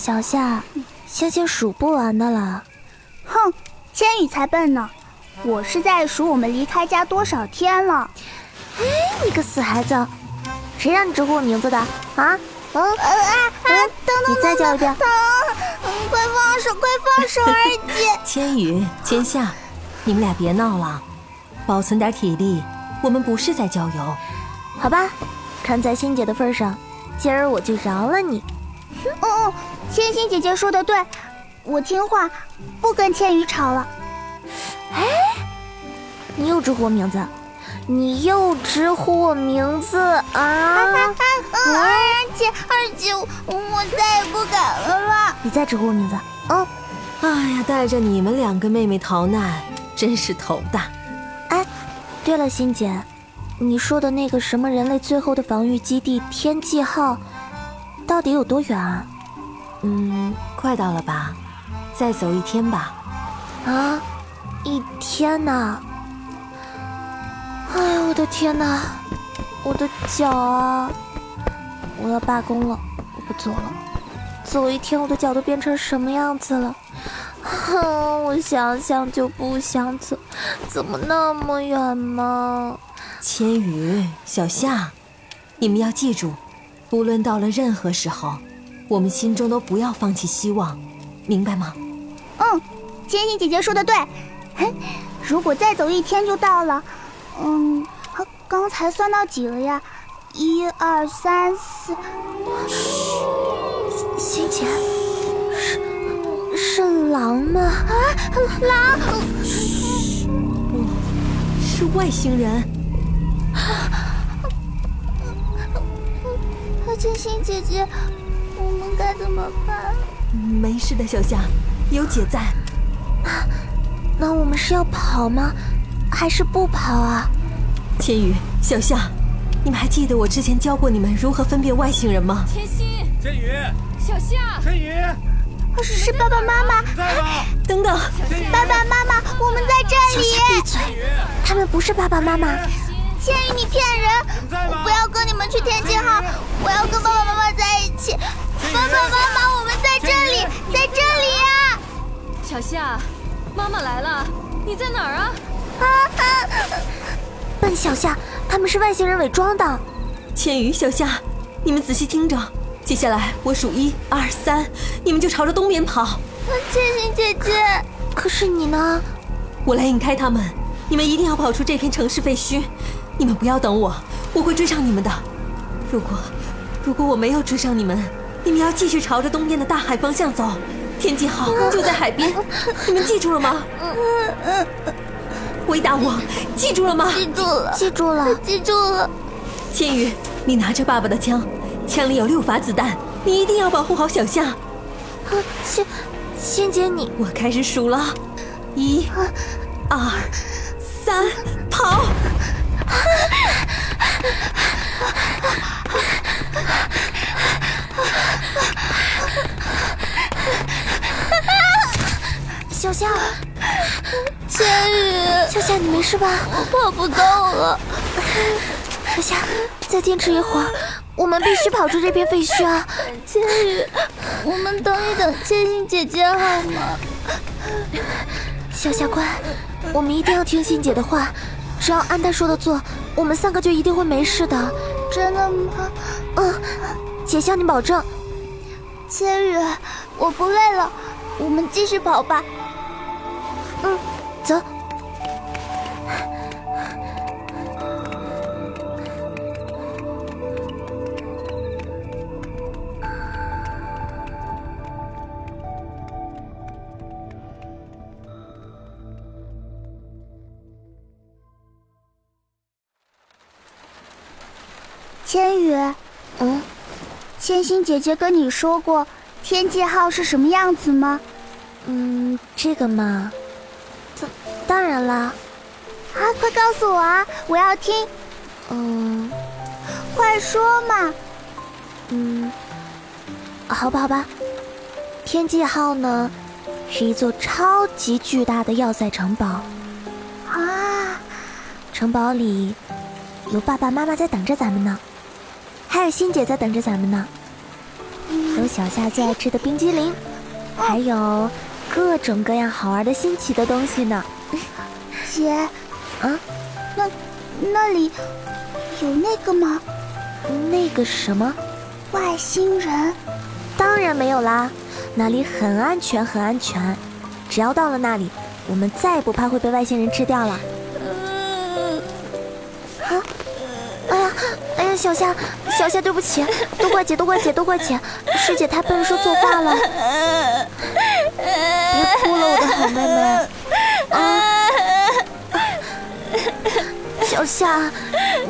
小夏，星星数不完的了。哼，千羽才笨呢，我是在数我们离开家多少天了。哎，你个死孩子，谁让你直呼我名字的？啊？嗯？啊啊！等等，你再叫一遍。疼！快放手！快放手，二姐。千羽、千夏，你们俩别闹了，保存点体力。我们不是在郊游，好吧？看在欣姐的份上，今儿我就饶了你。哦哦，千欣姐姐说的对，我听话，不跟千羽吵了。哎，你又直呼我名字，你又直呼我名字啊！二姐，二姐，我再也不敢了啦！你再直呼我名字，嗯。哎呀，带着你们两个妹妹逃难，真是头大。哎，对了，欣姐，你说的那个什么人类最后的防御基地天际号。到底有多远啊？嗯，快到了吧，再走一天吧。啊，一天呐！哎呀，我的天呐，我的脚啊！我要罢工了，我不走了。走一天，我的脚都变成什么样子了？哼，我想想就不想走，怎么那么远吗？千羽、小夏，你们要记住。无论到了任何时候，我们心中都不要放弃希望，明白吗？嗯，千欣姐姐说的对。如果再走一天就到了，嗯，刚才算到几了呀？一二三四。嘘，欣姐，是是狼吗？啊，狼！嘘，不是外星人。千欣姐姐，该怎么办？没事的，小夏，有姐在。那那我们是要跑吗？还是不跑啊？千羽、小夏，你们还记得我之前教过你们如何分辨外星人吗？千心、千羽、小夏、千羽，是爸爸妈妈。在吗？等等，爸爸妈妈，我们在这里。小夏闭嘴，他们不是爸爸妈妈。千羽，你骗人！我不要跟你们去天际号，我要跟爸爸妈妈在一起。爸爸妈妈，我们在这里，在这里呀！小夏，妈妈来了，你在哪儿啊？啊！笨小夏，他们是外星人伪装的。千羽、小夏，你们仔细听着，接下来我数一二三，你们就朝着东边跑。千寻姐姐，可是你呢？我来引开他们，你们一定要跑出这片城市废墟。你们不要等我，我会追上你们的。如果，如果我没有追上你们，你们要继续朝着东边的大海方向走。天际号就在海边，你们记住了吗？回答我，记住了吗？记住了，记住了，记住了。千羽，你拿着爸爸的枪，枪里有六发子弹，你一定要保护好小夏。啊，仙仙姐，你我开始数了，一、二、三，跑！小夏，千羽，小夏，你没事吧？我跑不动了。小夏，再坚持一会儿，我们必须跑出这片废墟啊！千羽，我们等一等千欣姐姐好吗？小夏乖，我们一定要听欣姐的话。只要按她说的做，我们三个就一定会没事的。真的吗？嗯，姐向你保证。千羽，我不累了，我们继续跑吧。嗯，走。千羽，嗯，千星姐姐跟你说过天际号是什么样子吗？嗯，这个嘛，当当然啦。啊，快告诉我啊，我要听。嗯，快说嘛。嗯，好吧，好吧。天际号呢，是一座超级巨大的要塞城堡。啊，城堡里有爸爸妈妈在等着咱们呢。还有欣姐在等着咱们呢，有小夏最爱吃的冰激凌，还有各种各样好玩的新奇的东西呢。姐，啊，那那里有那个吗？那个什么？外星人？当然没有啦，那里很安全，很安全。只要到了那里，我们再也不怕会被外星人吃掉了。啊！哎呀，哎呀，小夏，小夏，对不起，都怪姐，都怪姐，都怪姐，师姐太笨，说错话了。别哭了，我的好妹妹。啊！小夏，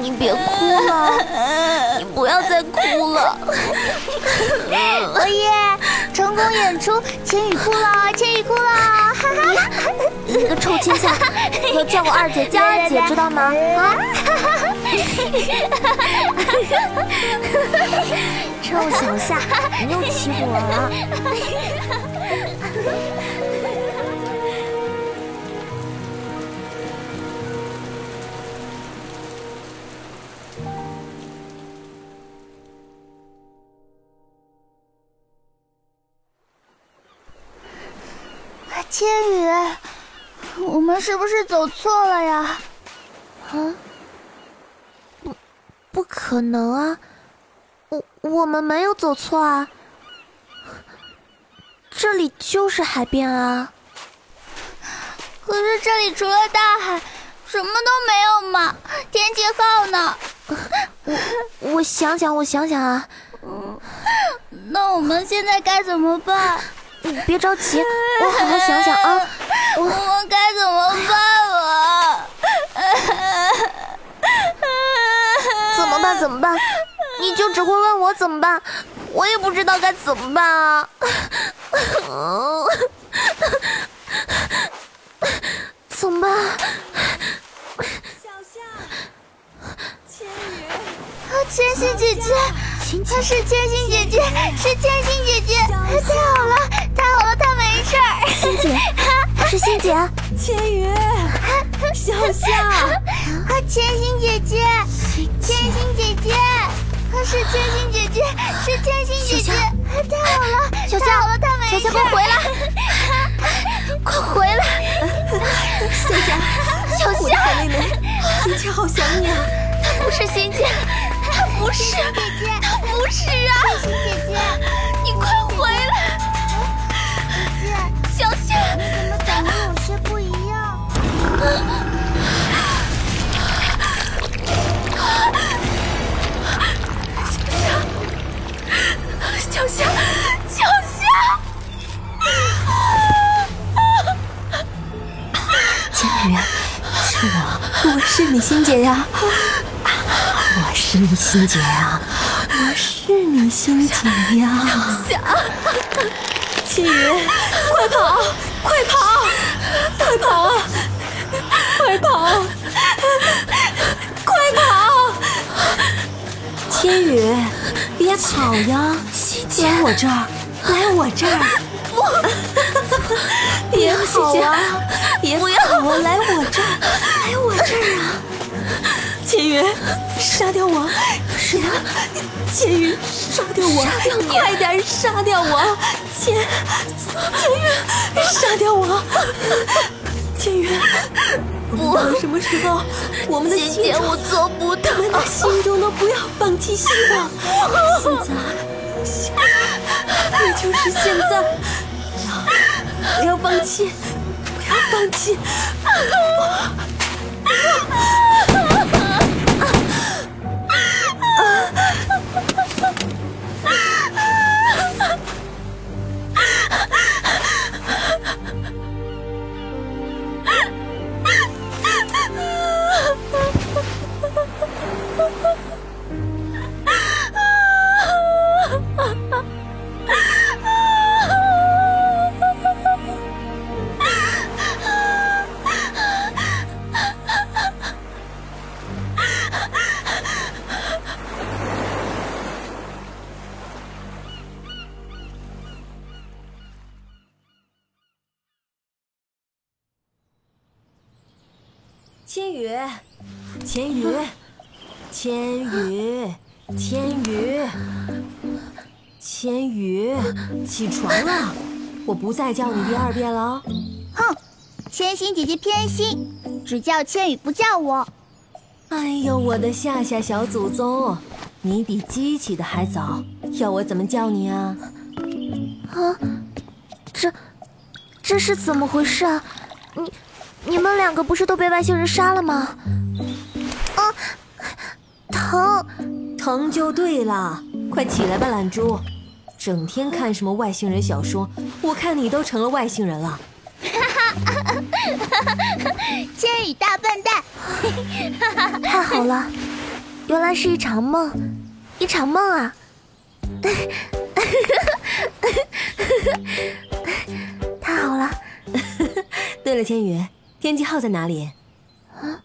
你别哭了，你不要再哭了。哦耶！成功演出，千羽哭了，千羽哭了，哈哈！你个臭青夏，要叫我二姐，叫二姐，知道吗？啊！臭小夏，你又欺负我了！千羽，我们是不是走错了呀？啊？不，可能啊！我我们没有走错啊，这里就是海边啊。可是这里除了大海，什么都没有嘛？天气号呢？我我想想，我想想啊。嗯，那我们现在该怎么办？你别着急，我好好想想啊。我们该怎么办啊？怎么办？你就只会问我怎么办，我也不知道该怎么办啊。怎么办？小夏，千羽，啊，千玺姐姐，她是千玺姐姐，是千玺姐姐，太好了，太好了，她没事儿。欣姐，是欣姐，千羽，小夏，啊，千玺姐姐，是千心姐姐，是千心姐姐，太好了，小夏，太好了，她没事。小夏，快回来，快回来，小夏，小我的海妹妹，心姐好想你啊。她不是心姐，她不是，姐姐，她不是啊，千玺姐姐，你快回来，姐姐，小夏。你怎么长得有些不一样？你欣姐呀，我是你欣姐呀，我是你欣姐呀。夏，千羽，快跑，快跑，快跑，快跑，快跑！千羽，别跑呀，来我这儿，来我这儿。别跑啊！别跑啊！来我这儿，来我这儿啊！千云，杀掉我！是的，千云，杀掉我！杀掉你！快点杀掉我！千，千云，杀掉我！千云，我们到什么时候，我们的心姐，中，我做不到我。们的心中都不要放弃希望。现在，现在，也就是现在，不要放弃，不要放弃。千千羽，千羽，千羽，千羽，起床了，我不再叫你第二遍了哦。哼，千心姐姐偏心，只叫千羽不叫我。哎呦，我的夏夏小祖宗，你比鸡起的还早，要我怎么叫你啊？啊，这这是怎么回事啊？你你们两个不是都被外星人杀了吗？啊，疼！疼就对了，快起来吧，懒猪！整天看什么外星人小说，我看你都成了外星人了。千羽大笨蛋！太好了，原来是一场梦，一场梦啊！太好了。对了，千羽，天机号在哪里？啊，